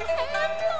Hello,